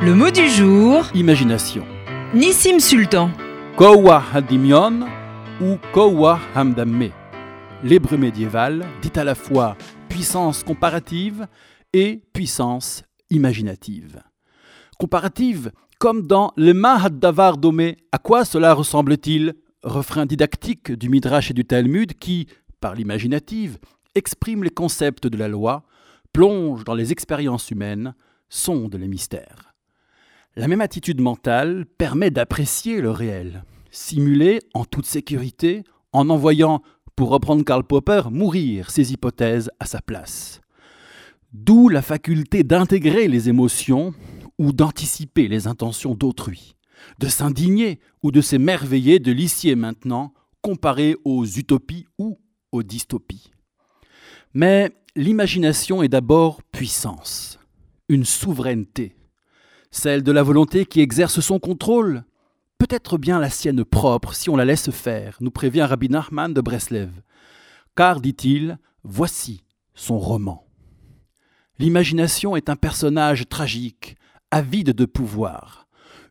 Le mot du jour, Imagination. Nissim Sultan. Kowa Hadimion ou Kowa Hamdamme. L'hébreu médiéval dit à la fois puissance comparative et puissance imaginative. Comparative, comme dans le Mahad-Davar Domé, à quoi cela ressemble-t-il? Refrain didactique du Midrash et du Talmud qui, par l'imaginative, exprime les concepts de la loi, plonge dans les expériences humaines, sonde les mystères. La même attitude mentale permet d'apprécier le réel, simuler en toute sécurité, en envoyant, pour reprendre Karl Popper, mourir ses hypothèses à sa place. D'où la faculté d'intégrer les émotions ou d'anticiper les intentions d'autrui, de s'indigner ou de s'émerveiller de l'ici et maintenant comparé aux utopies ou aux dystopies. Mais l'imagination est d'abord puissance, une souveraineté, celle de la volonté qui exerce son contrôle, peut-être bien la sienne propre si on la laisse faire, nous prévient Rabbi Nachman de Breslev. Car, dit-il, voici son roman. L'imagination est un personnage tragique, avide de pouvoir,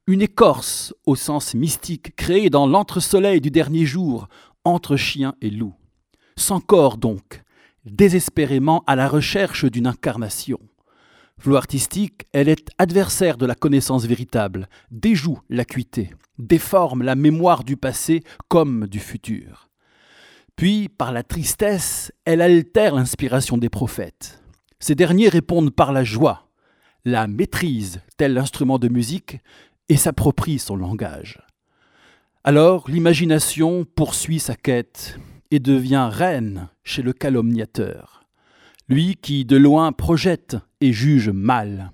une écorce au sens mystique créée dans l'entre-soleil du dernier jour, entre chien et loup. Sans corps donc, désespérément à la recherche d'une incarnation. Flot artistique, elle est adversaire de la connaissance véritable, déjoue l'acuité, déforme la mémoire du passé comme du futur. Puis, par la tristesse, elle altère l'inspiration des prophètes. Ces derniers répondent par la joie, la maîtrise, tel l'instrument de musique, et s'approprient son langage. Alors l'imagination poursuit sa quête et devient reine chez le calomniateur, lui qui de loin projette et juge mal,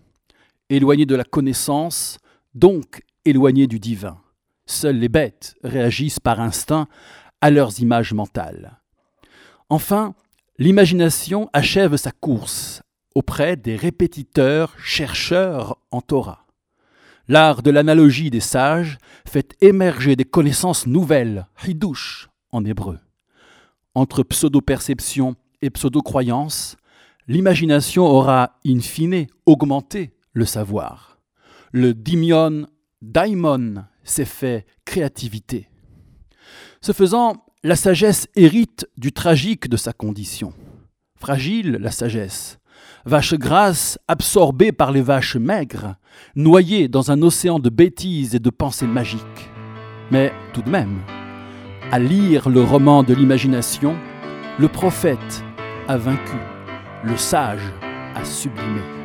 éloigné de la connaissance, donc éloigné du divin. Seules les bêtes réagissent par instinct à leurs images mentales. Enfin, l'imagination achève sa course auprès des répétiteurs chercheurs en Torah. L'art de l'analogie des sages fait émerger des connaissances nouvelles, hidush en hébreu. Entre pseudo-perception et pseudo-croyance, l'imagination aura in fine augmenté le savoir. Le dimion, daimon, s'est fait créativité. Ce faisant, la sagesse hérite du tragique de sa condition. Fragile, la sagesse. Vache grasse absorbée par les vaches maigres, noyée dans un océan de bêtises et de pensées magiques. Mais tout de même, à lire le roman de l'imagination, le prophète a vaincu, le sage a sublimé.